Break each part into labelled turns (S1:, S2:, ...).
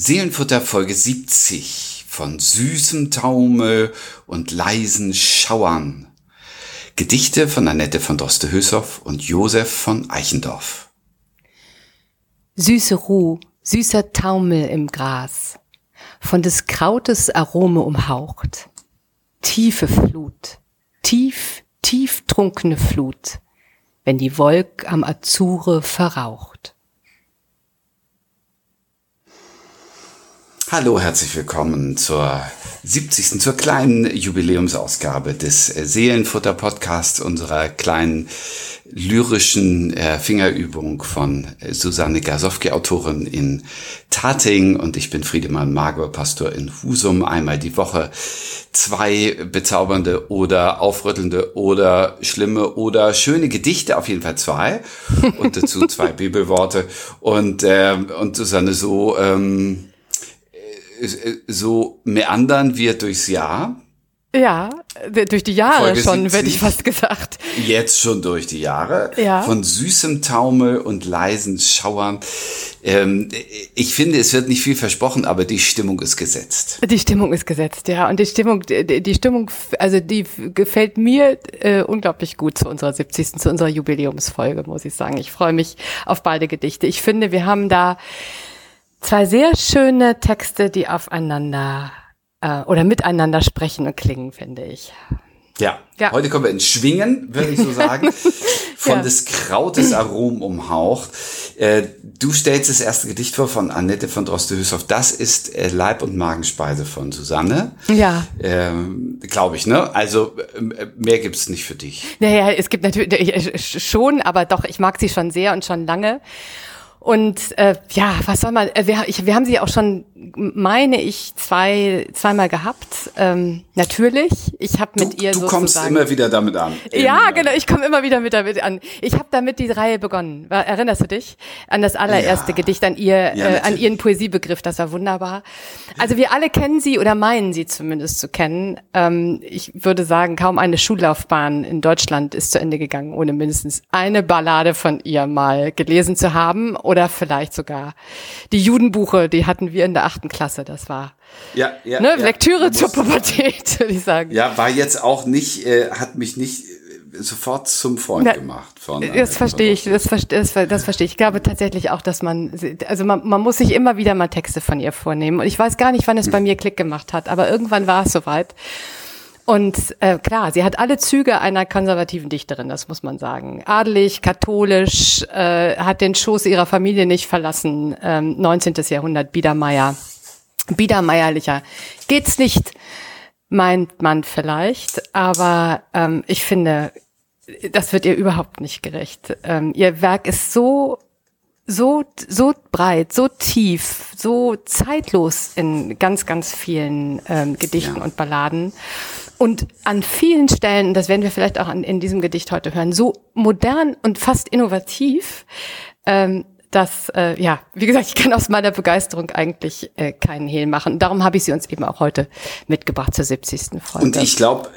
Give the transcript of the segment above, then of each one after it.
S1: Seelenfutter Folge 70 von süßem Taumel und leisen Schauern. Gedichte von Annette von Droste-Hülshoff und Josef von Eichendorff.
S2: Süße Ruh, süßer Taumel im Gras, von des Krautes Arome umhaucht. Tiefe Flut, tief, tief trunkene Flut, wenn die Wolk am Azure verraucht.
S1: Hallo, herzlich willkommen zur 70. zur kleinen Jubiläumsausgabe des äh, Seelenfutter Podcasts, unserer kleinen lyrischen äh, Fingerübung von äh, Susanne Gasowski, Autorin in Tating. Und ich bin Friedemann Magor, Pastor in Husum, einmal die Woche zwei bezaubernde oder aufrüttelnde oder schlimme oder schöne Gedichte, auf jeden Fall zwei. Und dazu zwei Bibelworte. Und, äh, und Susanne so, ähm, so meandern wir durchs Jahr.
S2: Ja, durch die Jahre Folge schon, werde ich fast gesagt.
S1: Jetzt schon durch die Jahre.
S2: Ja.
S1: Von süßem Taumel und leisen Schauern. Ähm, ich finde, es wird nicht viel versprochen, aber die Stimmung ist gesetzt.
S2: Die Stimmung ist gesetzt, ja. Und die Stimmung, die, die Stimmung, also die gefällt mir äh, unglaublich gut zu unserer 70. zu unserer Jubiläumsfolge, muss ich sagen. Ich freue mich auf beide Gedichte. Ich finde, wir haben da zwei sehr schöne Texte, die aufeinander äh, oder miteinander sprechen und klingen, finde ich.
S1: Ja. ja. Heute kommen wir ins Schwingen, würde ich so sagen. Von ja. des Krautes Arom umhaucht. Äh, du stellst das erste Gedicht vor von Annette von Droste-Hülshoff. Das ist äh, Leib- und Magenspeise von Susanne.
S2: Ja.
S1: Ähm, Glaube ich, ne? Also äh, mehr gibt's nicht für dich.
S2: Naja, es gibt natürlich äh, schon, aber doch, ich mag sie schon sehr und schon lange. Und äh, ja, was soll man, äh, wir, ich, wir haben sie auch schon, meine ich, zwei, zweimal gehabt. Ähm, natürlich, ich habe mit
S1: du,
S2: ihr
S1: Du kommst immer wieder damit an.
S2: Ja, genau, ich komme immer wieder mit damit an. Ich habe damit die Reihe begonnen. Erinnerst du dich an das allererste ja. Gedicht, an ihr, ja, äh, an ihren Poesiebegriff? Das war wunderbar. Also wir alle kennen sie oder meinen sie zumindest zu kennen. Ähm, ich würde sagen, kaum eine Schullaufbahn in Deutschland ist zu Ende gegangen, ohne mindestens eine Ballade von ihr mal gelesen zu haben oder vielleicht sogar die Judenbuche, die hatten wir in der achten Klasse. Das war
S1: ja, ja,
S2: ne,
S1: ja.
S2: Lektüre zur Pubertät, würde ich sagen.
S1: Ja, war jetzt auch nicht, äh, hat mich nicht äh, sofort zum Freund Na, gemacht.
S2: Von das verstehe ich, das, das, das verstehe ich. Ich glaube tatsächlich auch, dass man, also man, man muss sich immer wieder mal Texte von ihr vornehmen. Und ich weiß gar nicht, wann es hm. bei mir Klick gemacht hat, aber irgendwann war es soweit. Und äh, klar, sie hat alle Züge einer konservativen Dichterin, das muss man sagen. Adelig, katholisch, äh, hat den Schoß ihrer Familie nicht verlassen. Ähm, 19. Jahrhundert, Biedermeier. Biedermeierlicher geht's nicht, meint man vielleicht. Aber ähm, ich finde, das wird ihr überhaupt nicht gerecht. Ähm, ihr Werk ist so so, so breit, so tief, so zeitlos in ganz, ganz vielen ähm, Gedichten ja. und Balladen. Und an vielen Stellen, das werden wir vielleicht auch an, in diesem Gedicht heute hören, so modern und fast innovativ, ähm, dass, äh, ja, wie gesagt, ich kann aus meiner Begeisterung eigentlich äh, keinen Hehl machen. Darum habe ich sie uns eben auch heute mitgebracht zur 70. Folge.
S1: Und ich glaube,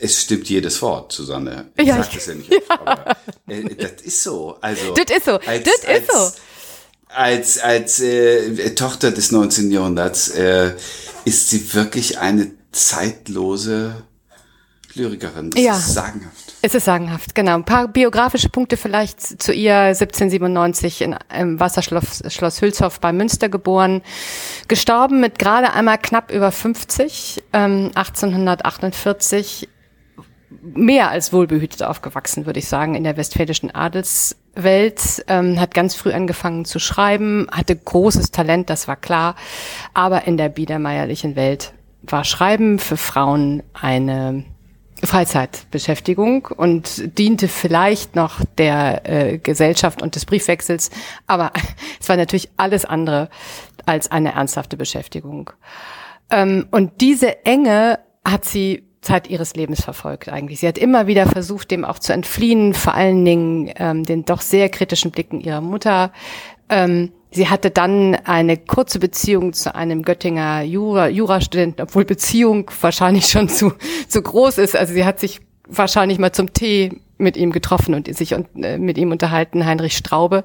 S1: es stimmt jedes Wort, Susanne. Ich
S2: ja,
S1: sag das ja nicht oft, ja. aber äh, das ist so. Also,
S2: das ist so. Als, das ist
S1: als,
S2: so.
S1: Als, als äh, Tochter des 19. Jahrhunderts äh, ist sie wirklich eine zeitlose Lyrikerin. Das
S2: ja.
S1: ist sagenhaft.
S2: Es ist sagenhaft, genau. Ein paar biografische Punkte vielleicht zu ihr. 1797 in, im Wasserschloss Schloss Hülshoff bei Münster geboren. Gestorben mit gerade einmal knapp über 50, ähm, 1848. Mehr als wohlbehütet aufgewachsen, würde ich sagen, in der westfälischen Adelswelt. Ähm, hat ganz früh angefangen zu schreiben, hatte großes Talent, das war klar. Aber in der biedermeierlichen Welt war Schreiben für Frauen eine Freizeitbeschäftigung und diente vielleicht noch der äh, Gesellschaft und des Briefwechsels, aber es war natürlich alles andere als eine ernsthafte Beschäftigung. Ähm, und diese Enge hat sie Zeit ihres Lebens verfolgt eigentlich. Sie hat immer wieder versucht, dem auch zu entfliehen, vor allen Dingen ähm, den doch sehr kritischen Blicken ihrer Mutter. Ähm, Sie hatte dann eine kurze Beziehung zu einem Göttinger Jura, Jurastudenten, obwohl Beziehung wahrscheinlich schon zu, zu groß ist. Also sie hat sich wahrscheinlich mal zum Tee mit ihm getroffen und sich äh, mit ihm unterhalten, Heinrich Straube.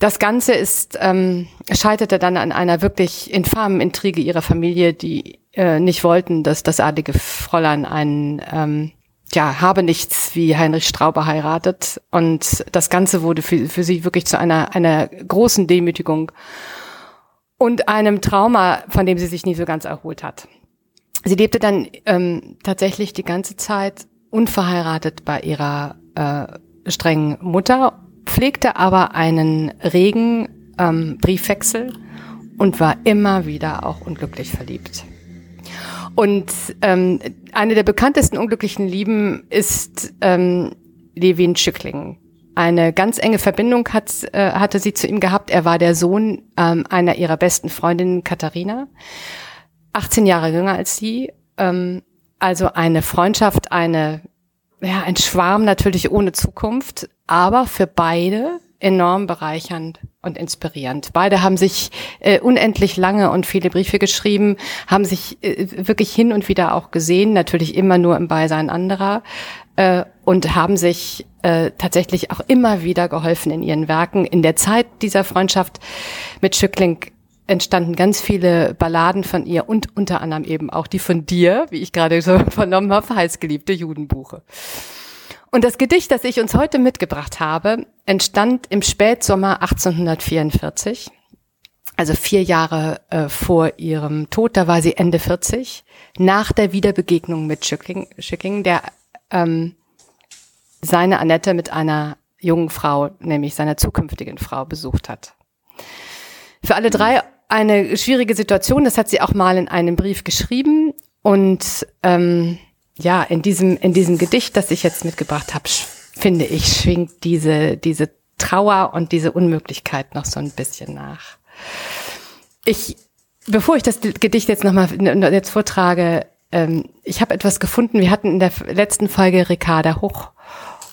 S2: Das Ganze ist ähm, scheiterte dann an einer wirklich infamen Intrige ihrer Familie, die äh, nicht wollten, dass das adlige Fräulein einen ähm, ja, habe nichts wie Heinrich Strauber heiratet. Und das Ganze wurde für, für sie wirklich zu einer, einer großen Demütigung und einem Trauma, von dem sie sich nie so ganz erholt hat. Sie lebte dann ähm, tatsächlich die ganze Zeit unverheiratet bei ihrer äh, strengen Mutter, pflegte aber einen regen ähm, Briefwechsel und war immer wieder auch unglücklich verliebt. Und ähm, eine der bekanntesten unglücklichen Lieben ist ähm, Levin Schückling. Eine ganz enge Verbindung hat, äh, hatte sie zu ihm gehabt. Er war der Sohn ähm, einer ihrer besten Freundinnen, Katharina, 18 Jahre jünger als sie. Ähm, also eine Freundschaft, eine, ja, ein Schwarm natürlich ohne Zukunft, aber für beide enorm bereichernd und inspirierend. Beide haben sich äh, unendlich lange und viele Briefe geschrieben, haben sich äh, wirklich hin und wieder auch gesehen, natürlich immer nur im Beisein anderer äh, und haben sich äh, tatsächlich auch immer wieder geholfen in ihren Werken. In der Zeit dieser Freundschaft mit Schückling entstanden ganz viele Balladen von ihr und unter anderem eben auch die von dir, wie ich gerade so vernommen habe, heißgeliebte Judenbuche. Und das Gedicht, das ich uns heute mitgebracht habe, entstand im Spätsommer 1844, also vier Jahre äh, vor ihrem Tod. Da war sie Ende 40, nach der Wiederbegegnung mit Schicking, Schicking der ähm, seine Annette mit einer jungen Frau, nämlich seiner zukünftigen Frau, besucht hat. Für alle drei eine schwierige Situation. Das hat sie auch mal in einem Brief geschrieben und ähm, ja, in diesem, in diesem Gedicht, das ich jetzt mitgebracht habe, finde ich, schwingt diese, diese Trauer und diese Unmöglichkeit noch so ein bisschen nach. Ich, bevor ich das Gedicht jetzt nochmal jetzt vortrage, ähm, ich habe etwas gefunden. Wir hatten in der letzten Folge Ricarda Hoch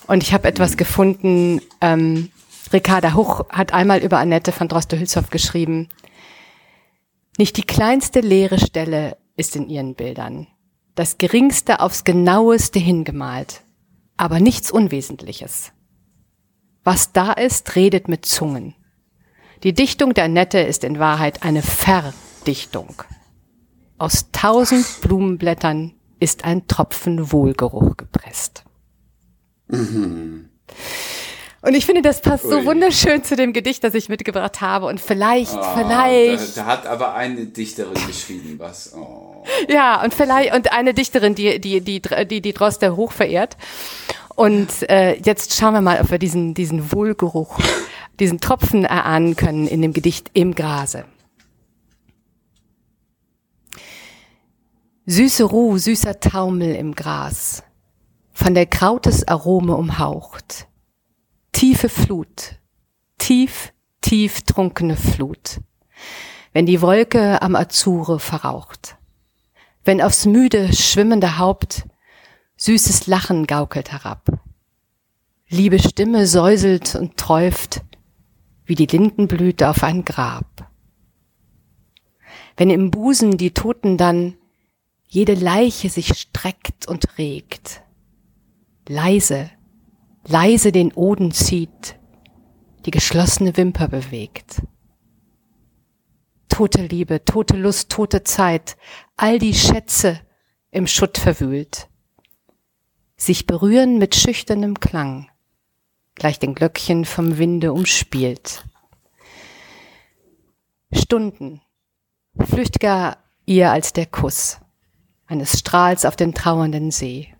S2: und ich habe etwas gefunden. Ähm, Ricarda Hoch hat einmal über Annette von Droste-Hülshoff geschrieben. Nicht die kleinste leere Stelle ist in ihren Bildern das Geringste aufs Genaueste hingemalt, aber nichts Unwesentliches. Was da ist, redet mit Zungen. Die Dichtung der Nette ist in Wahrheit eine Verdichtung. Aus tausend Blumenblättern ist ein Tropfen Wohlgeruch gepresst. Mhm. Und ich finde, das passt Ui. so wunderschön zu dem Gedicht, das ich mitgebracht habe. Und vielleicht, oh, vielleicht.
S1: Da, da, hat aber eine Dichterin geschrieben, was. Oh.
S2: Ja, und vielleicht, und eine Dichterin, die, die, die, die, die Droste hoch verehrt. Und äh, jetzt schauen wir mal, ob wir diesen, diesen Wohlgeruch, diesen Tropfen erahnen können in dem Gedicht Im Grase. Süße Ruh, süßer Taumel im Gras, von der Krautes Arome umhaucht tiefe Flut, tief, tief trunkene Flut, wenn die Wolke am Azure verraucht, wenn aufs müde, schwimmende Haupt süßes Lachen gaukelt herab, liebe Stimme säuselt und träuft wie die Lindenblüte auf ein Grab. Wenn im Busen die Toten dann jede Leiche sich streckt und regt, leise leise den Oden zieht, die geschlossene Wimper bewegt. Tote Liebe, tote Lust, tote Zeit, all die Schätze im Schutt verwühlt, sich berühren mit schüchternem Klang, gleich den Glöckchen vom Winde umspielt. Stunden, flüchtiger ihr als der Kuss eines Strahls auf den trauernden See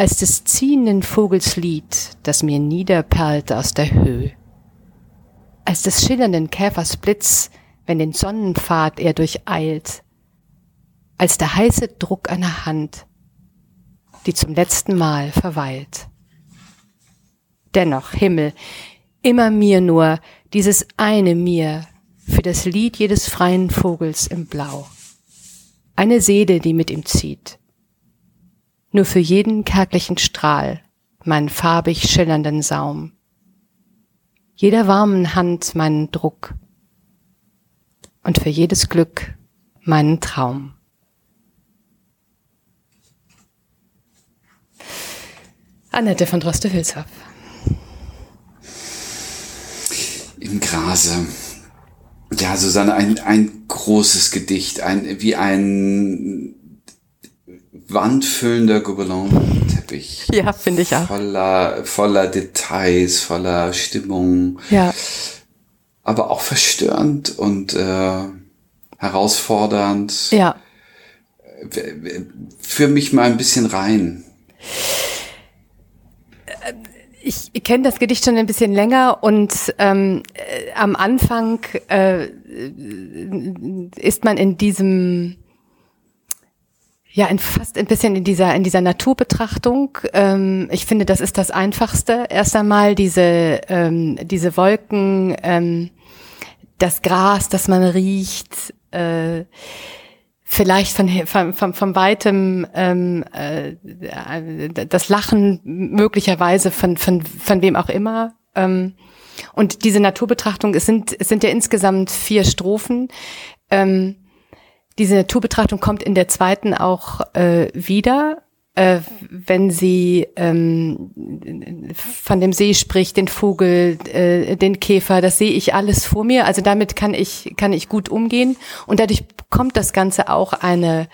S2: als des ziehenden Vogels Lied, das mir niederperlt aus der Höhe, als des schillernden Käfers Blitz, wenn den Sonnenpfad er durcheilt, als der heiße Druck einer Hand, die zum letzten Mal verweilt. Dennoch, Himmel, immer mir nur, dieses eine mir, für das Lied jedes freien Vogels im Blau. Eine Seele, die mit ihm zieht, nur für jeden kärglichen Strahl meinen farbig schillernden Saum, jeder warmen Hand meinen Druck und für jedes Glück meinen Traum. Annette von Droste-Hülshoff.
S1: Phrase. Ja, Susanne, ein, ein großes Gedicht, ein, wie ein wandfüllender Gobelin-Teppich.
S2: Ja, finde ich auch.
S1: Voller, voller Details, voller Stimmung.
S2: Ja.
S1: Aber auch verstörend und äh, herausfordernd.
S2: Ja.
S1: Für mich mal ein bisschen rein.
S2: Ich kenne das Gedicht schon ein bisschen länger und ähm, äh, am Anfang äh, ist man in diesem ja, in fast ein bisschen in dieser, in dieser Naturbetrachtung. Ähm, ich finde, das ist das Einfachste. Erst einmal diese, ähm, diese Wolken, ähm, das Gras, das man riecht, äh, vielleicht von, von, von, von weitem ähm, äh, das Lachen möglicherweise von, von, von wem auch immer. Ähm, und diese Naturbetrachtung, es sind, es sind ja insgesamt vier Strophen. Ähm, diese Naturbetrachtung kommt in der zweiten auch äh, wieder, äh, wenn sie ähm, von dem See spricht, den Vogel, äh, den Käfer, das sehe ich alles vor mir. Also damit kann ich kann ich gut umgehen und dadurch kommt das Ganze auch eine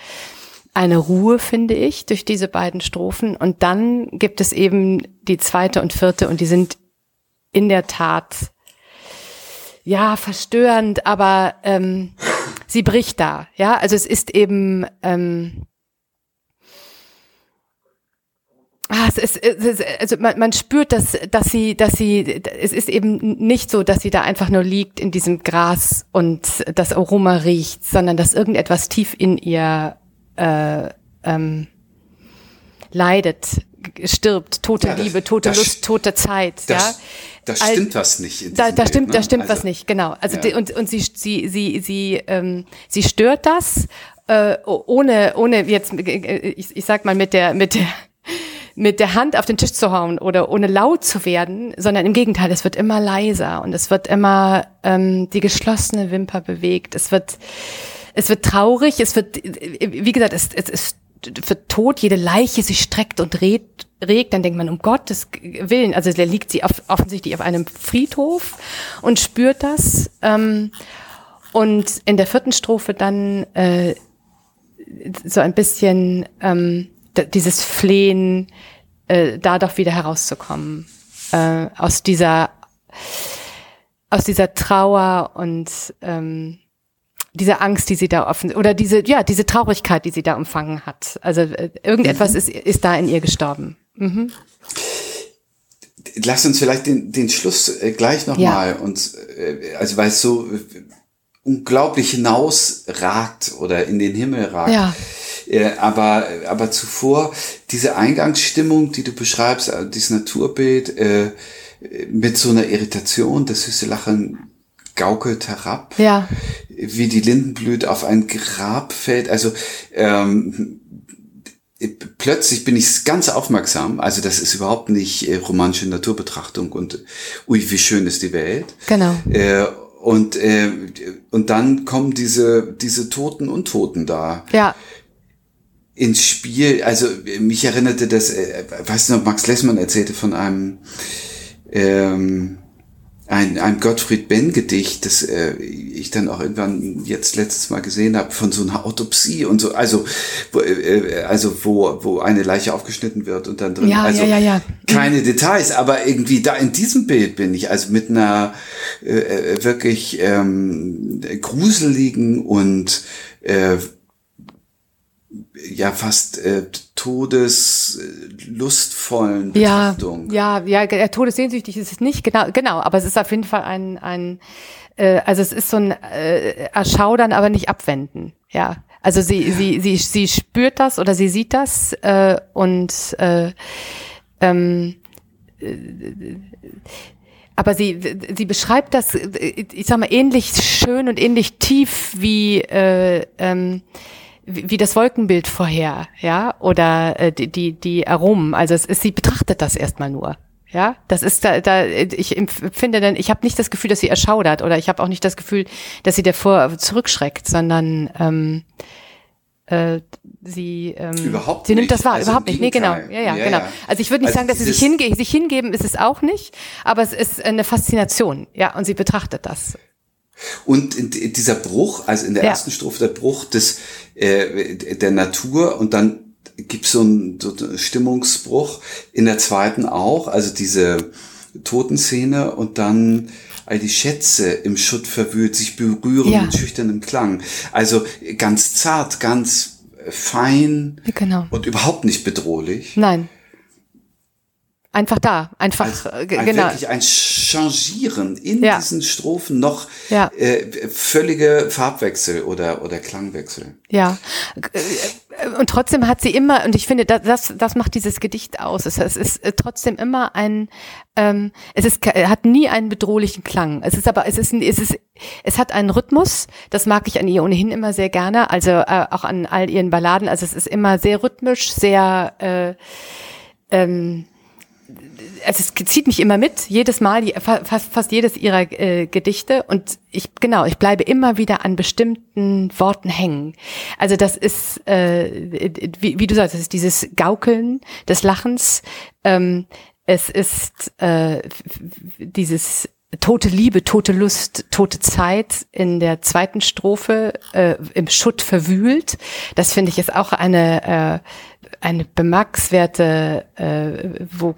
S2: eine Ruhe, finde ich, durch diese beiden Strophen. Und dann gibt es eben die zweite und vierte und die sind in der Tat ja verstörend, aber ähm, sie bricht da. Ja, also es ist eben ähm, Ah, es ist, es ist, also man, man spürt, dass, dass sie, dass sie, es ist eben nicht so, dass sie da einfach nur liegt in diesem Gras und das Aroma riecht, sondern dass irgendetwas tief in ihr äh, ähm, leidet, stirbt, tote ja, das, Liebe, tote Lust, tote Zeit.
S1: Das,
S2: ja,
S1: da stimmt was nicht.
S2: da, da Bild, stimmt, ne? da stimmt also, was nicht, genau. Also ja. und und sie sie sie sie ähm, sie stört das äh, ohne ohne jetzt ich, ich sag mal mit der mit der mit der Hand auf den Tisch zu hauen oder ohne laut zu werden, sondern im Gegenteil, es wird immer leiser und es wird immer ähm, die geschlossene Wimper bewegt. Es wird es wird traurig, es wird wie gesagt, es, es, es wird tot, jede Leiche sich streckt und regt, regt, dann denkt man, um Gottes Willen, also der liegt sie auf, offensichtlich auf einem Friedhof und spürt das. Ähm, und in der vierten Strophe dann äh, so ein bisschen ähm, dieses Flehen, äh, da doch wieder herauszukommen äh, aus dieser aus dieser Trauer und ähm, diese Angst, die sie da offen oder diese ja diese Traurigkeit, die sie da empfangen hat. Also äh, irgendetwas mhm. ist ist da in ihr gestorben. Mhm.
S1: Lass uns vielleicht den den Schluss äh, gleich noch ja. mal uns äh, also weil es so unglaublich hinausragt oder in den Himmel ragt.
S2: Ja.
S1: Aber aber zuvor diese Eingangsstimmung, die du beschreibst, dieses Naturbild äh, mit so einer Irritation, das süße Lachen gaukelt herab,
S2: ja.
S1: wie die Lindenblüte auf ein Grab fällt. Also ähm, plötzlich bin ich ganz aufmerksam. Also das ist überhaupt nicht äh, romantische Naturbetrachtung und ui, wie schön ist die Welt.
S2: Genau.
S1: Äh, und äh, und dann kommen diese diese Toten und Toten da.
S2: Ja.
S1: Ins Spiel, also mich erinnerte das, äh, weißt du noch, Max Lessmann erzählte von einem ähm, ein, ein Gottfried Benn Gedicht, das äh, ich dann auch irgendwann jetzt letztes Mal gesehen habe von so einer Autopsie und so, also wo, äh, also wo wo eine Leiche aufgeschnitten wird und dann drin,
S2: ja,
S1: also
S2: ja, ja, ja.
S1: keine Details, aber irgendwie da in diesem Bild bin ich also mit einer äh, äh wirklich ähm, gruseligen und äh, ja fast äh, todeslustvollen
S2: Betrachtung. Ja, ja, ja, todessehnsüchtig ist es nicht, genau, genau, aber es ist auf jeden Fall ein, ein äh, also es ist so ein äh, Erschaudern, aber nicht abwenden, ja. Also sie, ja. sie, sie, sie spürt das oder sie sieht das äh, und äh, ähm, äh, aber sie, sie beschreibt das, ich sag mal, ähnlich schön und ähnlich tief wie äh, ähm, wie das Wolkenbild vorher, ja, oder äh, die, die, die Aromen. Also es ist, sie betrachtet das erstmal nur. Ja, das ist da, da ich empfinde dann, ich habe nicht das Gefühl, dass sie erschaudert oder ich habe auch nicht das Gefühl, dass sie davor zurückschreckt, sondern ähm, äh, sie ähm,
S1: überhaupt
S2: sie nimmt
S1: nicht.
S2: das wahr,
S1: Also
S2: überhaupt nicht. Nee, genau. Ja, ja,
S1: Ja,
S2: genau.
S1: ja.
S2: Also ich würde nicht
S1: Also
S2: sagen, dass sie sich,
S1: dieses-
S2: hinge sich hingeben, ist es auch nicht, aber es ist eine Faszination, ja, und sie betrachtet das.
S1: Und in- dieser Bruch, also in der
S2: Ja.
S1: ersten Strophe der Bruch des äh, der Natur und dann gibt's so einen, so einen Stimmungsbruch in der zweiten auch, also diese Totenszene und dann all die Schätze im Schutt verwühlt, sich berühren
S2: Ja.
S1: mit schüchternem Klang. Also ganz zart, ganz fein
S2: Genau.
S1: und überhaupt nicht bedrohlich.
S2: Nein. Einfach da, einfach
S1: Als,
S2: äh,
S1: ein
S2: genau.
S1: wirklich ein Changieren in
S2: Ja.
S1: diesen Strophen noch
S2: Ja.
S1: äh, völlige Farbwechsel oder, oder Klangwechsel.
S2: Ja, Äh, und trotzdem hat sie immer, und ich finde, das, das, macht dieses Gedicht aus. Es, es ist äh, trotzdem immer ein, ähm, es ist, hat nie einen bedrohlichen Klang. Es ist aber, es ist, es ist, es hat einen Rhythmus. Das mag ich an ihr ohnehin immer sehr gerne. Also äh, auch an all ihren Balladen. Also es ist immer sehr rhythmisch, sehr, äh, ähm, also es zieht mich immer mit, jedes Mal, fast, fast jedes ihrer äh, Gedichte und ich, genau, ich bleibe immer wieder an bestimmten Worten hängen. Also das ist, äh, wie, wie du sagst, es ist dieses Gaukeln des Lachens, ähm, es ist äh, dieses tote Liebe, tote Lust, tote Zeit in der zweiten Strophe äh, im Schutt verwühlt. Das finde ich ist auch eine äh, eine bemerkenswerte äh, wo,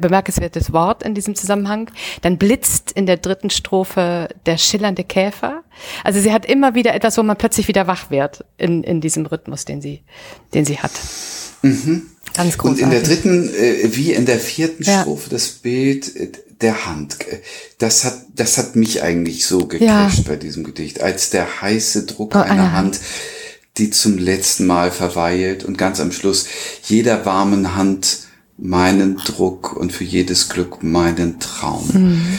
S2: bemerkenswertes Wort in diesem Zusammenhang. Dann blitzt in der dritten Strophe der schillernde Käfer. Also sie hat immer wieder etwas, wo man plötzlich wieder wach wird in in diesem Rhythmus, den sie den sie hat. Ganz großartig.
S1: Und in der dritten, äh, wie in der vierten
S2: Ja.
S1: Strophe, das Bild äh, der Hand. Äh, Das hat, das hat mich eigentlich so gecasht bei diesem Gedicht, als der heiße Druck
S2: Oh,
S1: einer
S2: eine
S1: Hand, die zum letzten Mal verweilt und ganz am Schluss jeder warmen Hand meinen Druck und für jedes Glück meinen Traum.
S2: Mhm.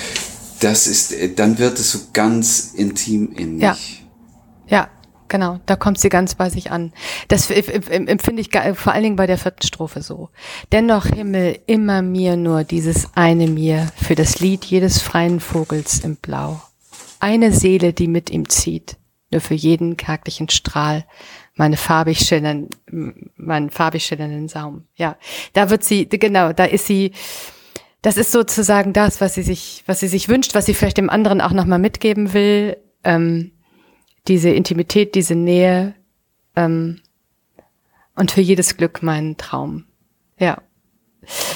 S1: Das ist, äh, dann wird es so ganz intim in mich.
S2: Ja. Ja, genau. Da kommt sie ganz bei sich an. Das empfinde ich vor allen Dingen bei der vierten Strophe so. Dennoch Himmel immer mir nur dieses eine mir für das Lied jedes freien Vogels im Blau. Eine Seele, die mit ihm zieht, nur für jeden kärglichen Strahl. Meine farbig schillern, meinen farbig schillernden Saum. Ja, da wird sie, genau, da ist sie, das ist sozusagen das, was sie sich, was sie sich wünscht, was sie vielleicht dem anderen auch nochmal mitgeben will. Ähm, diese Intimität, diese Nähe ähm, und für jedes Glück meinen Traum. Ja.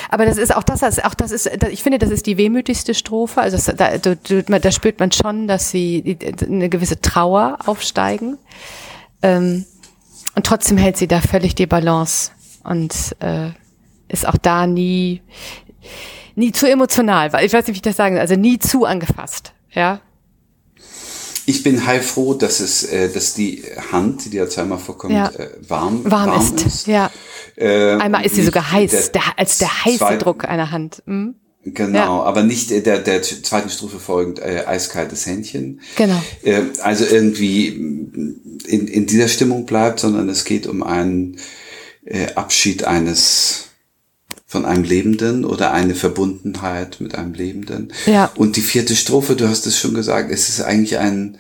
S2: Aber das ist auch das, auch das ist, ich finde, das ist die wehmütigste Strophe. Also das, da, da, da spürt man schon, dass sie eine gewisse Trauer aufsteigen. Ähm, und trotzdem hält sie da völlig die Balance und äh, ist auch da nie, nie zu emotional. Ich weiß nicht, wie ich das sagen soll. Also nie zu angefasst. Ja.
S1: Ich bin heilfroh, dass es, äh, dass die Hand, die ja zweimal vorkommt,
S2: Ja.
S1: äh, warm,
S2: Warm, ist. Ja.
S1: Äh,
S2: Einmal ist sie sogar heiß,
S1: der
S2: der, als der heiße
S1: zweite-
S2: Druck einer Hand. Mhm.
S1: Genau,
S2: Ja.
S1: aber nicht äh, der, der zweiten Strophe folgend äh, eiskaltes Händchen.
S2: Genau.
S1: Äh, also irgendwie in, in dieser Stimmung bleibt, sondern es geht um einen äh, Abschied eines von einem Lebenden oder eine Verbundenheit mit einem Lebenden.
S2: Ja.
S1: Und die vierte Strophe, du hast es schon gesagt, es ist eigentlich ein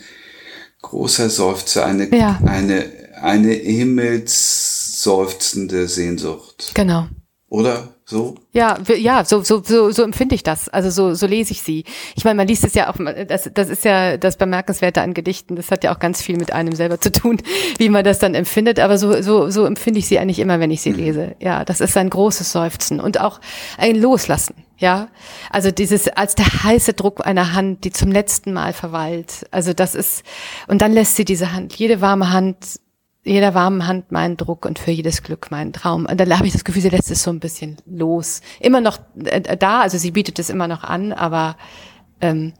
S1: großer Seufzer, eine,
S2: Ja.
S1: eine, eine himmelsseufzende Sehnsucht.
S2: Genau.
S1: Oder so?
S2: Ja, ja, so, so, so, so empfinde ich das. Also so, so lese ich sie. Ich meine, man liest es ja auch, das, das ist ja das Bemerkenswerte an Gedichten. Das hat ja auch ganz viel mit einem selber zu tun, wie man das dann empfindet. Aber so, so, so empfinde ich sie eigentlich immer, wenn ich sie lese. Ja, das ist ein großes Seufzen und auch ein Loslassen. Ja, also dieses als der heiße Druck einer Hand, die zum letzten Mal verweilt. Also das ist und dann lässt sie diese Hand, jede warme Hand jeder warmen Hand meinen Druck und für jedes Glück meinen Traum. Und dann habe ich das Gefühl, sie lässt es so ein bisschen los. Immer noch äh, da, also sie bietet es immer noch an, aber ähm,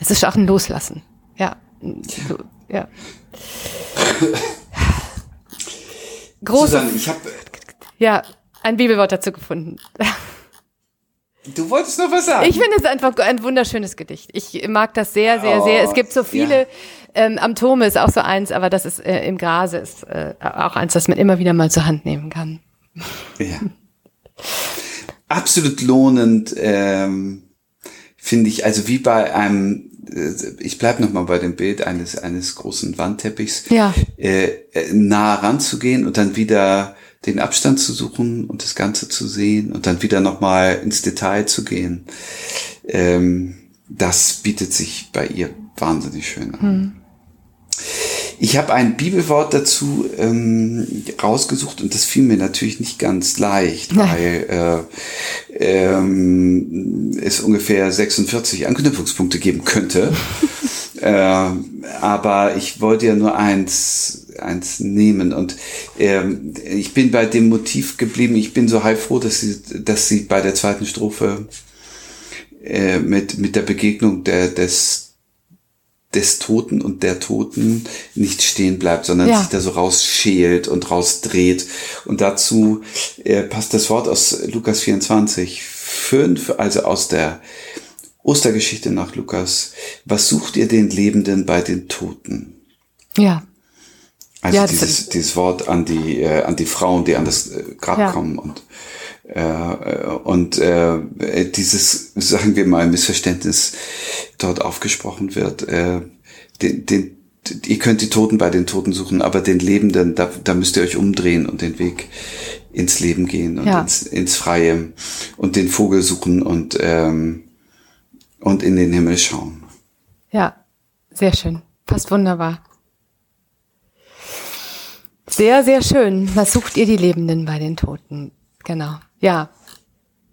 S2: es ist auch ein Loslassen. Ja. So, ja. Groß,
S1: Susanne, ich habe
S2: ja, ein Bibelwort dazu gefunden.
S1: Du wolltest noch was sagen?
S2: Ich finde es einfach ein wunderschönes Gedicht. Ich mag das sehr, sehr, sehr. Es gibt so viele,
S1: ja.
S2: ähm, am Turme ist auch so eins, aber das ist äh, im Grase ist äh, auch eins, das man immer wieder mal zur Hand nehmen kann.
S1: Ja. Absolut lohnend, ähm, finde ich, also wie bei einem ich bleib noch mal bei dem Bild eines eines großen Wandteppichs,
S2: ja.
S1: äh, äh nah ranzugehen und dann wieder den Abstand zu suchen und das Ganze zu sehen und dann wieder noch mal ins Detail zu gehen. Ähm, das bietet sich bei ihr wahnsinnig schön an. Hm. Ich habe ein Bibelwort dazu ähm, rausgesucht und das fiel mir natürlich nicht ganz leicht, weil äh, ähm, es ungefähr 46 Anknüpfungspunkte geben könnte. äh, aber ich wollte ja nur eins, eins nehmen und ähm, ich bin bei dem Motiv geblieben. Ich bin so heilfroh, dass sie, dass sie bei der zweiten Strophe äh, mit, mit der Begegnung der, des, des Toten und der Toten nicht stehen bleibt, sondern ja. sich da so rausschält und rausdreht. Und dazu äh, passt das Wort aus Lukas 24, 5, also aus der Ostergeschichte nach Lukas. Was sucht ihr den Lebenden bei den Toten?
S2: Ja.
S1: Also ja, dieses, dieses Wort an die, äh, an die Frauen, die an das äh, Grab ja. kommen und äh, und äh, dieses, sagen wir mal, Missverständnis dort aufgesprochen wird, äh, den, den, ihr könnt die Toten bei den Toten suchen, aber den Lebenden, da, da müsst ihr euch umdrehen und den Weg ins Leben gehen und ja. ins, ins Freie und den Vogel suchen und, ähm, und in den Himmel schauen.
S2: Ja, sehr schön. Passt wunderbar. Sehr, sehr schön. Was sucht ihr die Lebenden bei den Toten? Genau. Ja.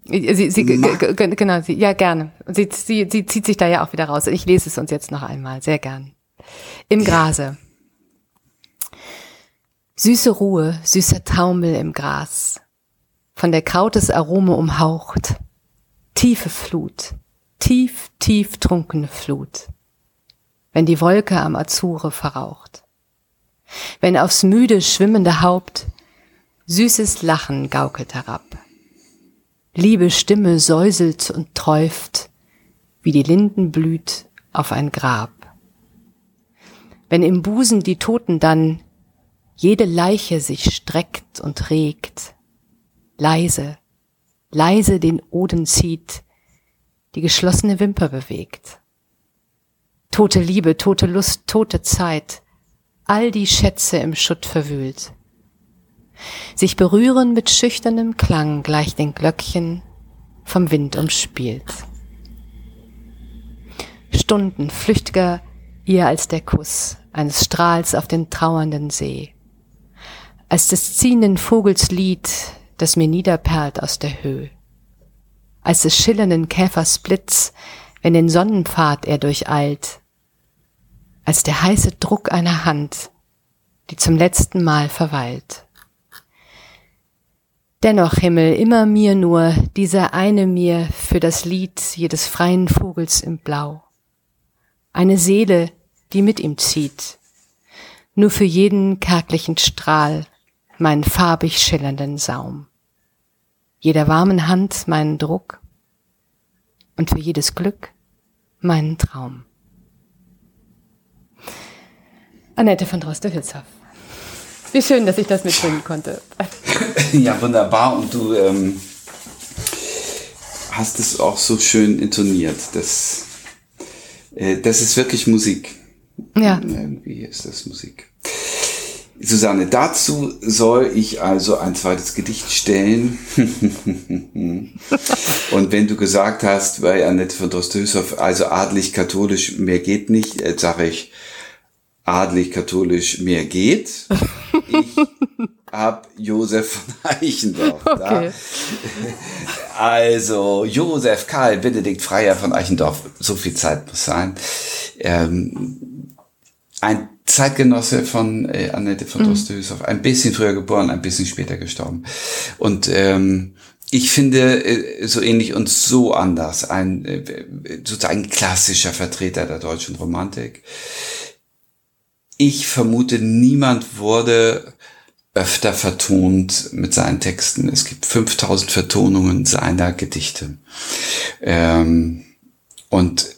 S2: Sie, sie, genau, sie, ja, gerne. Sie, sie, sie zieht sich da ja auch wieder raus. Ich lese es uns jetzt noch einmal, sehr gern. Im Grase. Süße Ruhe, süßer Taumel im Gras, von der Krautes Arome umhaucht. Tiefe Flut, tief, tief trunkene Flut, wenn die Wolke am Azure verraucht. Wenn aufs müde, schwimmende Haupt süßes Lachen gaukelt herab Liebe Stimme säuselt und träuft, wie die Linden blüht auf ein Grab. Wenn im Busen die Toten dann jede Leiche sich streckt und regt, leise, leise den Oden zieht, die geschlossene Wimper bewegt. Tote Liebe, tote Lust, tote Zeit, all die Schätze im Schutt verwühlt. Sich berühren mit schüchternem Klang gleich den Glöckchen vom Wind umspielt. Stunden flüchtiger ihr als der Kuss eines Strahls auf den trauernden See, als des ziehenden Vogels Lied, das mir niederperlt aus der Höhe, als des schillernden Käfers Blitz, wenn den Sonnenpfad er durcheilt, als der heiße Druck einer Hand, die zum letzten Mal verweilt. Dennoch, Himmel, immer mir nur, dieser eine mir für das Lied jedes freien Vogels im Blau. Eine Seele, die mit ihm zieht, nur für jeden kärglichen Strahl meinen farbig schillernden Saum. Jeder warmen Hand meinen Druck und für jedes Glück meinen Traum. Annette von Droste-Hülshoff. Wie schön, dass ich das mitbringen konnte.
S1: ja, wunderbar. Und du ähm, hast es auch so schön intoniert. Das, äh, das ist wirklich Musik.
S2: Ja.
S1: Irgendwie ist das Musik. Susanne, dazu soll ich also ein zweites Gedicht stellen. Und wenn du gesagt hast, bei Annette von Droste-Hülshoff, also adlig, katholisch, mehr geht nicht, äh, sage ich, adlig, katholisch, mehr geht. Ich hab Josef von Eichendorff okay. da. Also Josef Karl Benedikt Freier von Eichendorff, so viel Zeit muss sein. Ähm, ein Zeitgenosse von äh, Annette von Droste-Hülshoff, ein bisschen früher geboren, ein bisschen später gestorben. Und ähm, ich finde äh, so ähnlich und so anders ein äh, sozusagen klassischer Vertreter der deutschen Romantik ich vermute, niemand wurde öfter vertont mit seinen Texten. Es gibt 5000 Vertonungen seiner Gedichte. Ähm, und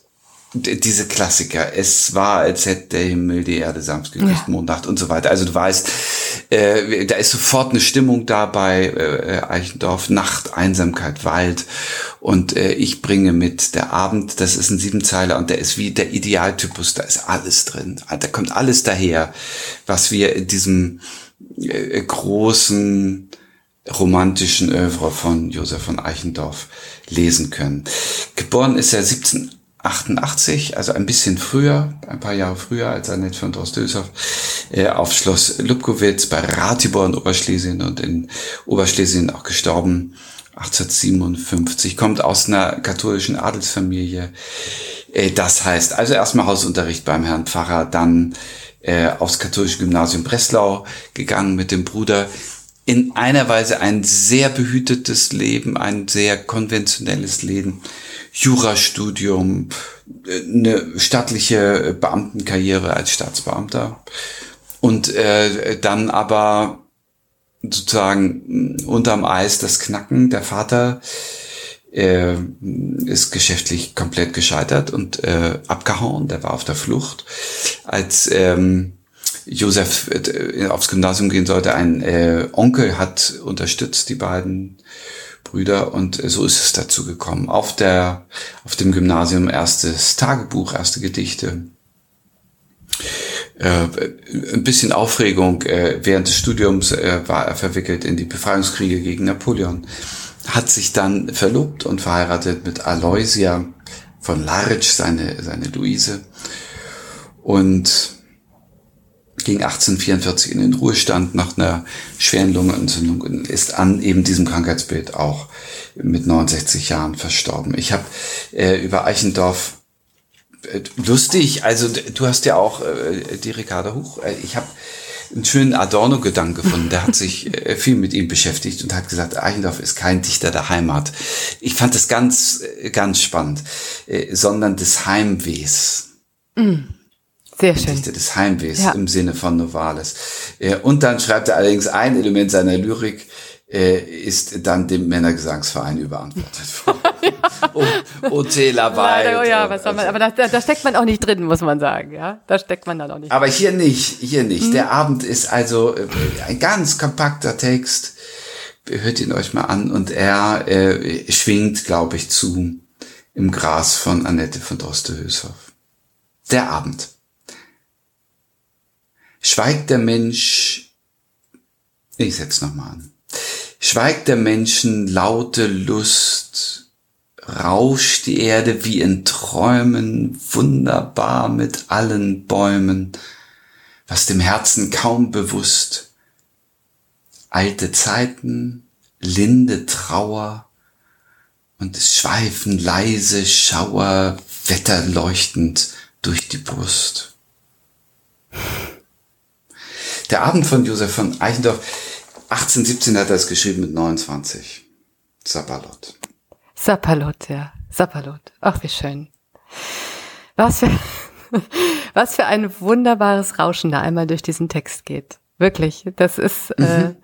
S1: diese Klassiker, es war, als hätte der Himmel die Erde sanft geküsst, ja. Mondnacht und so weiter. Also du weißt, äh, da ist sofort eine Stimmung da bei äh, Eichendorf, Nacht, Einsamkeit, Wald Und äh, ich bringe mit der Abend, das ist ein Siebenzeiler und der ist wie der Idealtypus, da ist alles drin. Da kommt alles daher, was wir in diesem äh, großen romantischen Övre von Josef von Eichendorff lesen können. Geboren ist er 1788, also ein bisschen früher, ein paar Jahre früher als Annette von Droste-Hülshoff, äh, auf Schloss Lubkowitz bei Ratibor in Oberschlesien und in Oberschlesien auch gestorben 1857, kommt aus einer katholischen Adelsfamilie. Äh, das heißt, also erstmal Hausunterricht beim Herrn Pfarrer, dann äh, aufs katholische Gymnasium Breslau gegangen mit dem Bruder. In einer Weise ein sehr behütetes Leben, ein sehr konventionelles Leben. Jurastudium, eine staatliche Beamtenkarriere als Staatsbeamter. Und äh, dann aber sozusagen unterm Eis das Knacken. Der Vater äh, ist geschäftlich komplett gescheitert und äh, abgehauen. Der war auf der Flucht. Als ähm, Josef äh, aufs Gymnasium gehen sollte, ein äh, Onkel hat unterstützt die beiden Brüder und so ist es dazu gekommen. Auf der auf dem Gymnasium erstes Tagebuch, erste Gedichte. Äh, ein bisschen Aufregung äh, während des Studiums äh, war er verwickelt in die Befreiungskriege gegen Napoleon, hat sich dann verlobt und verheiratet mit Aloysia von Larch, seine, seine Luise, und ging 1844 in den Ruhestand nach einer schweren Lungenentzündung und ist an eben diesem Krankheitsbild auch mit 69 Jahren verstorben. Ich habe äh, über Eichendorff äh, lustig. Also du hast ja auch äh, die Ricarda Huch. Äh, ich habe einen schönen Adorno-Gedanken gefunden. Der hat sich äh, viel mit ihm beschäftigt und hat gesagt, Eichendorff ist kein Dichter der Heimat. Ich fand das ganz, ganz spannend, sondern des Heimwehs.
S2: Mm. Sehr schön.
S1: Dichter des Heimwehs ja. im Sinne von Novales. Äh, und dann schreibt er allerdings ein Element seiner Lyrik, äh, ist dann dem Männergesangsverein überantwortet worden. Hotelarbeid.
S2: Oh ja, was soll man, aber da, da, steckt man auch nicht drin, muss man sagen. Ja, da steckt man dann auch nicht.
S1: Aber hier nicht, hier nicht. Mhm. Der Abend ist also äh, ein ganz kompakter Text. Hört ihn euch mal an und er äh, schwingt, glaube ich, zu im Gras von Annette von Droste-Hülshoff. Der Abend. Schweigt der Mensch, ich setz noch mal an. Schweigt der Menschen laute Lust, rauscht die Erde wie in Träumen, wunderbar mit allen Bäumen, was dem Herzen kaum bewusst. Alte Zeiten, linde Trauer, und es schweifen leise Schauer wetterleuchtend durch die Brust. Der Abend von Josef von Eichendorff 1817 hat er es geschrieben mit 29. Sapperlot.
S2: Sapperlot, ja. Sapperlot. Ach, wie schön. Was für, was für ein wunderbares Rauschen da einmal durch diesen Text geht. Wirklich. Das ist, äh, mhm. äh,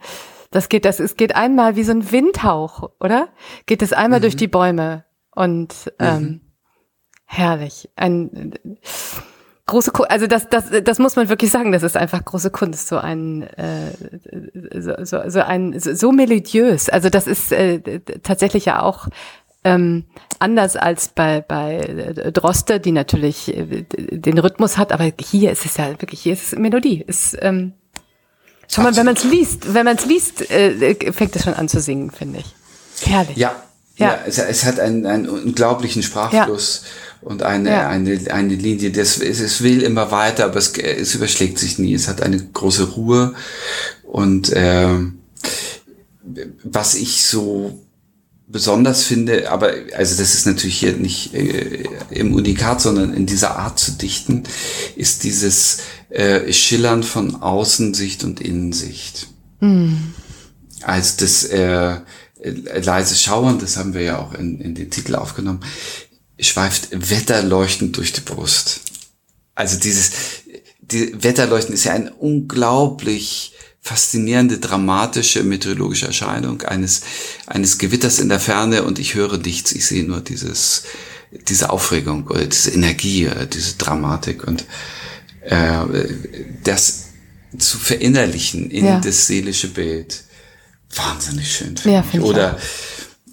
S2: das geht, das ist, geht einmal wie so ein Windhauch, oder? Geht es einmal mhm. durch die Bäume und ähm, mhm. herrlich. Ein große Kunst, also das, das, das muss man wirklich sagen, das ist einfach große Kunst, so ein, äh, so, so, so ein, so, so melodiös. Also das ist äh, tatsächlich ja auch ähm, anders als bei, bei Droste, die natürlich äh, den Rhythmus hat, aber hier ist es ja wirklich, hier ist es Melodie. Ist, ähm, schon mal, wenn man es liest, wenn man es liest, äh, fängt es schon an zu singen, finde ich. Herrlich.
S1: Ja, ja, ja es, es, hat einen, einen unglaublichen Sprachfluss. Ja und eine, ja. eine, eine Linie. Das, es, es will immer weiter, aber es, es überschlägt sich nie. Es hat eine große Ruhe. Und äh, was ich so besonders finde, aber also das ist natürlich hier nicht äh, im Unikat, sondern in dieser Art zu dichten, ist dieses äh, Schillern von Außensicht und Innensicht. Mhm. Also das äh, leise Schauern, das haben wir ja auch in, in den Titel aufgenommen, schweift wetterleuchtend durch die Brust. Also dieses die Wetterleuchten ist ja eine unglaublich faszinierende, dramatische, meteorologische Erscheinung eines, eines Gewitters in der Ferne und ich höre nichts, ich sehe nur dieses, diese Aufregung oder diese Energie, oder diese Dramatik und äh, das zu verinnerlichen in ja. das seelische Bild. Wahnsinnig schön.
S2: Ja,
S1: ich. Oder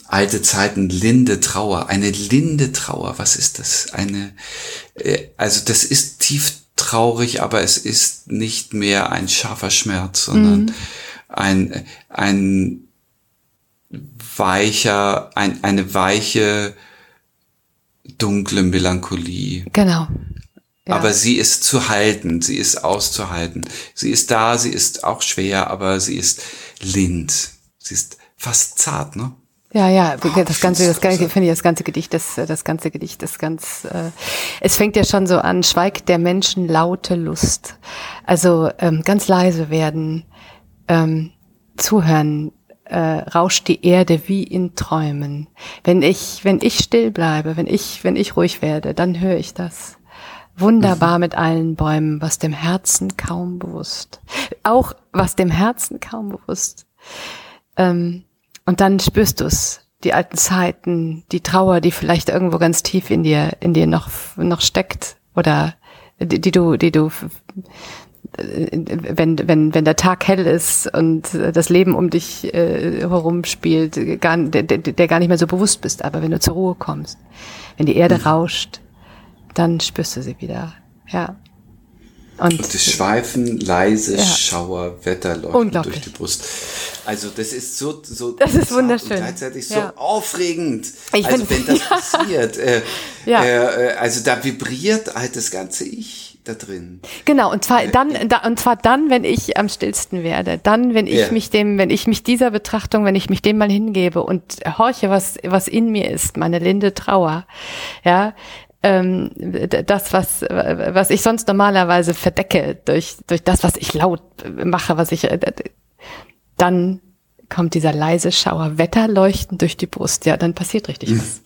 S1: alte Zeiten, linde Trauer, eine linde Trauer, was ist das? Eine, äh, also das ist tief traurig, aber es ist nicht mehr ein scharfer Schmerz, sondern mhm. ein, ein weicher, ein, eine weiche, dunkle Melancholie.
S2: Genau.
S1: Ja. Aber sie ist zu halten, sie ist auszuhalten. Sie ist da, sie ist auch schwer, aber sie ist lind. Sie ist fast zart, ne?
S2: Ja, ja, oh, das ganze, das ganze, finde ich das ganze Gedicht, das, das ganze Gedicht, das ganz, äh, es fängt ja schon so an, schweigt der Menschen laute Lust. Also ähm, ganz leise werden, ähm, zuhören, äh, rauscht die Erde wie in Träumen. Wenn ich, wenn ich still bleibe, wenn ich, wenn ich ruhig werde, dann höre ich das. Wunderbar mit allen Bäumen, was dem Herzen kaum bewusst. Auch was dem Herzen kaum bewusst. Ähm, und dann spürst du es, die alten Zeiten, die Trauer, die vielleicht irgendwo ganz tief in dir, in dir noch, noch steckt oder die, die du, die du, wenn, wenn, wenn der Tag hell ist und das Leben um dich äh, herum spielt, gar, der, der gar nicht mehr so bewusst bist, aber wenn du zur Ruhe kommst, wenn die Erde mhm. rauscht, dann spürst du sie wieder. Ja.
S1: Und, und das Schweifen, leise ja. Schauer, Wetter leuchten durch die Brust. Also das ist so, so
S2: das ist wunderschön. Und
S1: gleichzeitig ja. so aufregend. Ich also wenn das passiert, äh, ja. äh, also da vibriert halt das ganze Ich da drin.
S2: Genau und zwar äh, dann, da, und zwar dann, wenn ich am stillsten werde, dann, wenn ich mich dem, wenn ich mich dieser Betrachtung, wenn ich mich dem mal hingebe und horche, was was in mir ist, meine linde Trauer, ja, ähm, das, was, was ich sonst normalerweise verdecke durch, durch das, was ich laut mache, was ich, äh, dann kommt dieser leise Schauer, Wetter leuchten durch die Brust. Ja, dann passiert richtig was.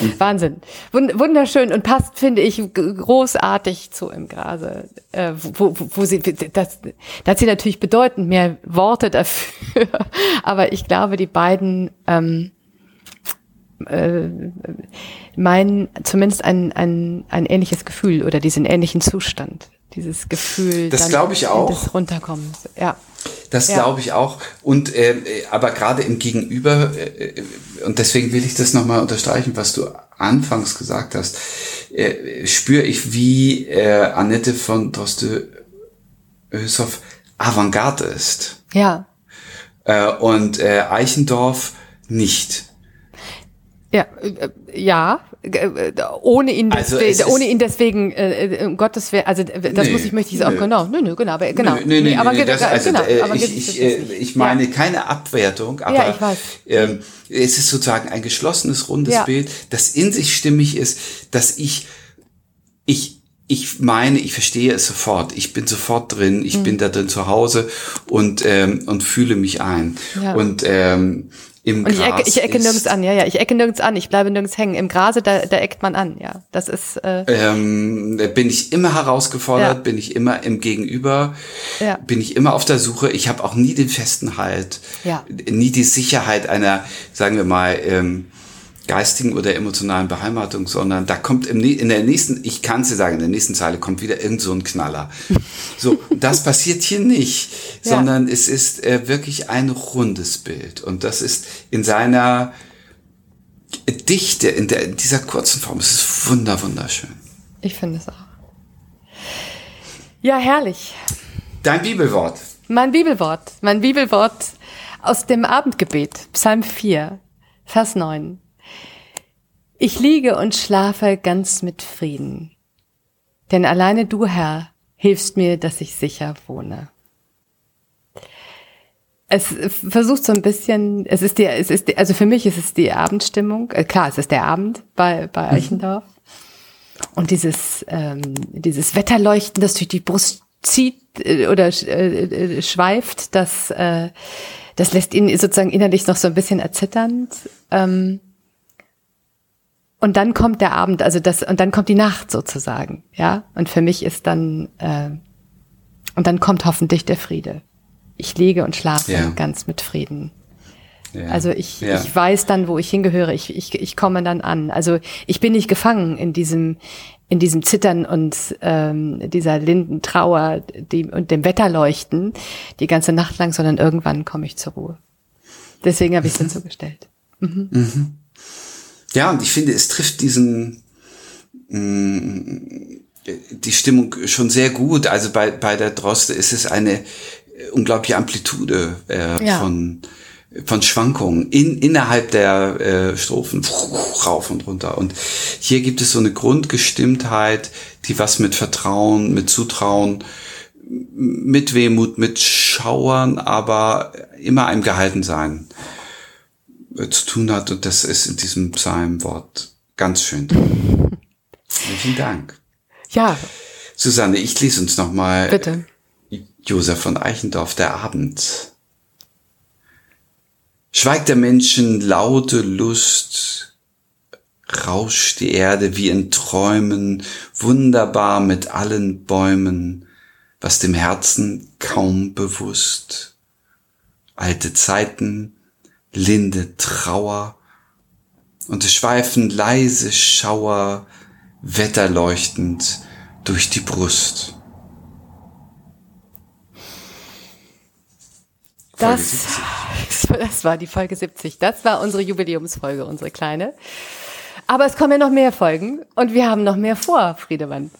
S2: Mhm. Wahnsinn. Wunderschön und passt, finde ich, großartig zu im Grase. Äh, wo, wo, wo sie, das, da hat sie natürlich bedeutend mehr Worte dafür. Aber ich glaube, die beiden ähm, äh, meinen zumindest ein, ein, ein ähnliches Gefühl oder diesen ähnlichen Zustand. Dieses Gefühl
S1: das glaube ich auch.
S2: des Runterkommens. Ja.
S1: Das ja. glaube ich auch. Und äh, aber gerade im Gegenüber, äh, und deswegen will ich das nochmal unterstreichen, was du anfangs gesagt hast, äh, spüre ich, wie äh, Annette von Droste Hüssow Avantgarde ist.
S2: Ja.
S1: Äh, und äh, Eichendorf nicht.
S2: Ja, äh, ja, äh, ohne ihn, also deswegen, ohne ihn deswegen, äh, um Gottes Willen, also das nee, muss ich, möchte ich auch, genau, nö, nö, genau, aber, genau.
S1: Nö, nö, nee, aber, nee, das, also, genau, aber ich, ich, ich meine ja. keine Abwertung, aber ja, ich weiß. Ähm, es ist sozusagen ein geschlossenes, rundes ja. Bild, das in sich stimmig ist, dass ich, ich, ich meine, ich verstehe es sofort. Ich bin sofort drin. Ich mhm. bin da drin zu Hause und ähm, und fühle mich ein. Ja. Und ähm, im
S2: und ich ecke, ich ecke nirgends an, ja, ja, ich ecke nirgends an, ich bleibe nirgends hängen. Im Grase, da, da eckt man an, ja. Das ist. Äh,
S1: ähm, bin ich immer herausgefordert, ja. bin ich immer im Gegenüber, ja. bin ich immer auf der Suche. Ich habe auch nie den festen Halt, ja. nie die Sicherheit einer, sagen wir mal, ähm, geistigen oder emotionalen Beheimatung, sondern da kommt im, in der nächsten, ich kann es dir sagen, in der nächsten Zeile kommt wieder irgend so ein Knaller. So, das passiert hier nicht, ja. sondern es ist äh, wirklich ein rundes Bild und das ist in seiner Dichte, in, der, in dieser kurzen Form, es ist wunder, wunderschön.
S2: Ich finde es auch. Ja, herrlich.
S1: Dein Bibelwort.
S2: Mein Bibelwort, mein Bibelwort aus dem Abendgebet, Psalm 4, Vers 9. Ich liege und schlafe ganz mit Frieden, denn alleine du, Herr, hilfst mir, dass ich sicher wohne. Es versucht so ein bisschen, es ist die, es ist die, also für mich ist es die Abendstimmung. Äh, klar, es ist der Abend bei, bei mhm. Eichendorf. Und dieses, ähm, dieses Wetterleuchten, das durch die Brust zieht äh, oder äh, äh, schweift, das, äh, das lässt ihn sozusagen innerlich noch so ein bisschen erzitternd. Ähm, und dann kommt der Abend, also das, und dann kommt die Nacht sozusagen, ja. Und für mich ist dann, äh, und dann kommt hoffentlich der Friede. Ich liege und schlafe ja. ganz mit Frieden. Ja. Also ich, ja. ich weiß dann, wo ich hingehöre. Ich, ich, ich komme dann an. Also ich bin nicht gefangen in diesem, in diesem Zittern und ähm, dieser linden Trauer die, und dem Wetterleuchten die ganze Nacht lang, sondern irgendwann komme ich zur Ruhe. Deswegen habe ich es dann so gestellt.
S1: Mhm. Mhm. Ja, und ich finde, es trifft diesen, mh, mm, die Stimmung schon sehr gut. Also bei, bei der Droste ist es eine unglaubliche Amplitude äh, ja. von, von Schwankungen in, innerhalb der äh, Strophen rauf und runter. Und hier gibt es so eine Grundgestimmtheit, die was mit Vertrauen, mit Zutrauen, mit Wehmut, mit Schauern, aber immer einem Gehaltensein äh, zu tun hat. Und das ist in diesem Psalmwort ganz schön. Vielen Dank.
S2: Ja.
S1: Susanne, ich lese uns nochmal.
S2: Bitte.
S1: Josef von Eichendorff, der Abend. Schweigt der Menschen laute Lust, rauscht die Erde wie in Träumen, wunderbar mit allen Bäumen, was dem Herzen kaum bewusst. Alte Zeiten, linde Trauer, und es schweifen leise Schauer, wetterleuchtend durch die Brust.
S2: Das, das war die Folge 70. Das war unsere Jubiläumsfolge, unsere kleine. Aber es kommen ja noch mehr Folgen und wir haben noch mehr vor, Friedemann.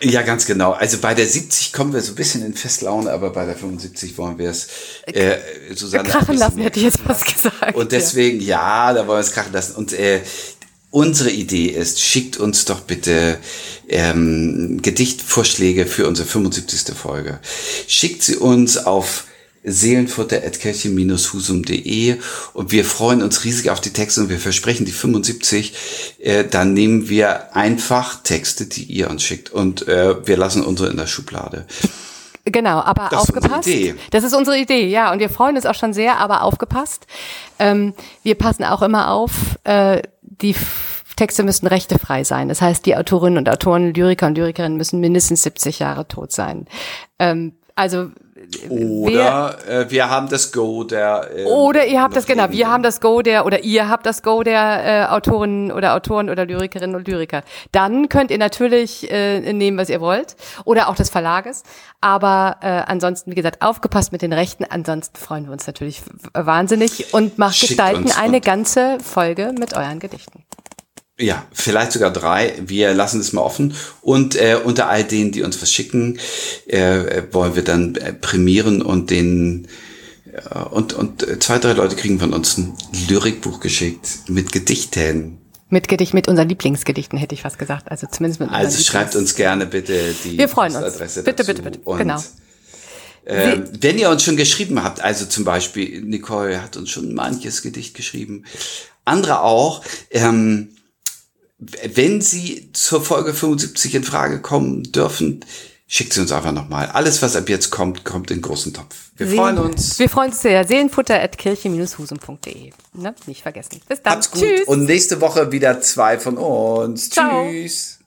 S1: Ja, ganz genau. Also bei der 70 kommen wir so ein bisschen in Festlaune, aber bei der 75 wollen wir es
S2: äh, Susanne krachen lassen, hätte ich jetzt fast gesagt.
S1: Und deswegen, ja, ja da wollen wir es krachen lassen. Und äh, unsere Idee ist, schickt uns doch bitte ähm, Gedichtvorschläge für unsere 75. Folge. Schickt sie uns auf seelenfutter.kirche-husum.de und wir freuen uns riesig auf die Texte und wir versprechen die 75, äh, dann nehmen wir einfach Texte, die ihr uns schickt und äh, wir lassen unsere in der Schublade.
S2: Genau, aber das aufgepasst. Ist das ist unsere Idee, ja. Und wir freuen uns auch schon sehr, aber aufgepasst. Ähm, wir passen auch immer auf, äh, die Texte müssen rechtefrei sein. Das heißt, die Autorinnen und Autoren, Lyriker und Lyrikerinnen müssen mindestens 70 Jahre tot sein. Ähm, also
S1: oder wer, äh, wir haben das Go der.
S2: Äh, oder ihr habt das, genau, wir haben das Go der, oder ihr habt das Go der äh, Autorinnen oder Autoren oder Lyrikerinnen und Lyriker. Dann könnt ihr natürlich äh, nehmen, was ihr wollt. Oder auch des Verlages. Aber äh, ansonsten, wie gesagt, aufgepasst mit den Rechten. Ansonsten freuen wir uns natürlich wahnsinnig und macht gestalten eine ganze Folge mit euren Gedichten.
S1: Ja, vielleicht sogar drei. Wir lassen es mal offen. Und äh, unter all denen, die uns was schicken, äh, wollen wir dann äh, prämieren und den äh, und und zwei, drei Leute kriegen von uns ein Lyrikbuch geschickt mit Gedichten.
S2: Mit Gedicht, mit unseren Lieblingsgedichten hätte ich fast gesagt. Also zumindest mit
S1: Also schreibt uns gerne bitte die
S2: Wir freuen uns. Adresse bitte, bitte, bitte.
S1: Und genau. Äh, wenn ihr uns schon geschrieben habt, also zum Beispiel Nicole hat uns schon manches Gedicht geschrieben, andere auch. Ähm, wenn Sie zur Folge 75 in Frage kommen dürfen, schickt sie uns einfach nochmal. Alles, was ab jetzt kommt, kommt in großen Topf. Wir Seen, freuen uns.
S2: Wir freuen uns sehr. Seelenfutter.kirche-husum.de. Ne? Nicht vergessen. Bis dann. Gut.
S1: Tschüss. Und nächste Woche wieder zwei von uns. Ciao. Tschüss.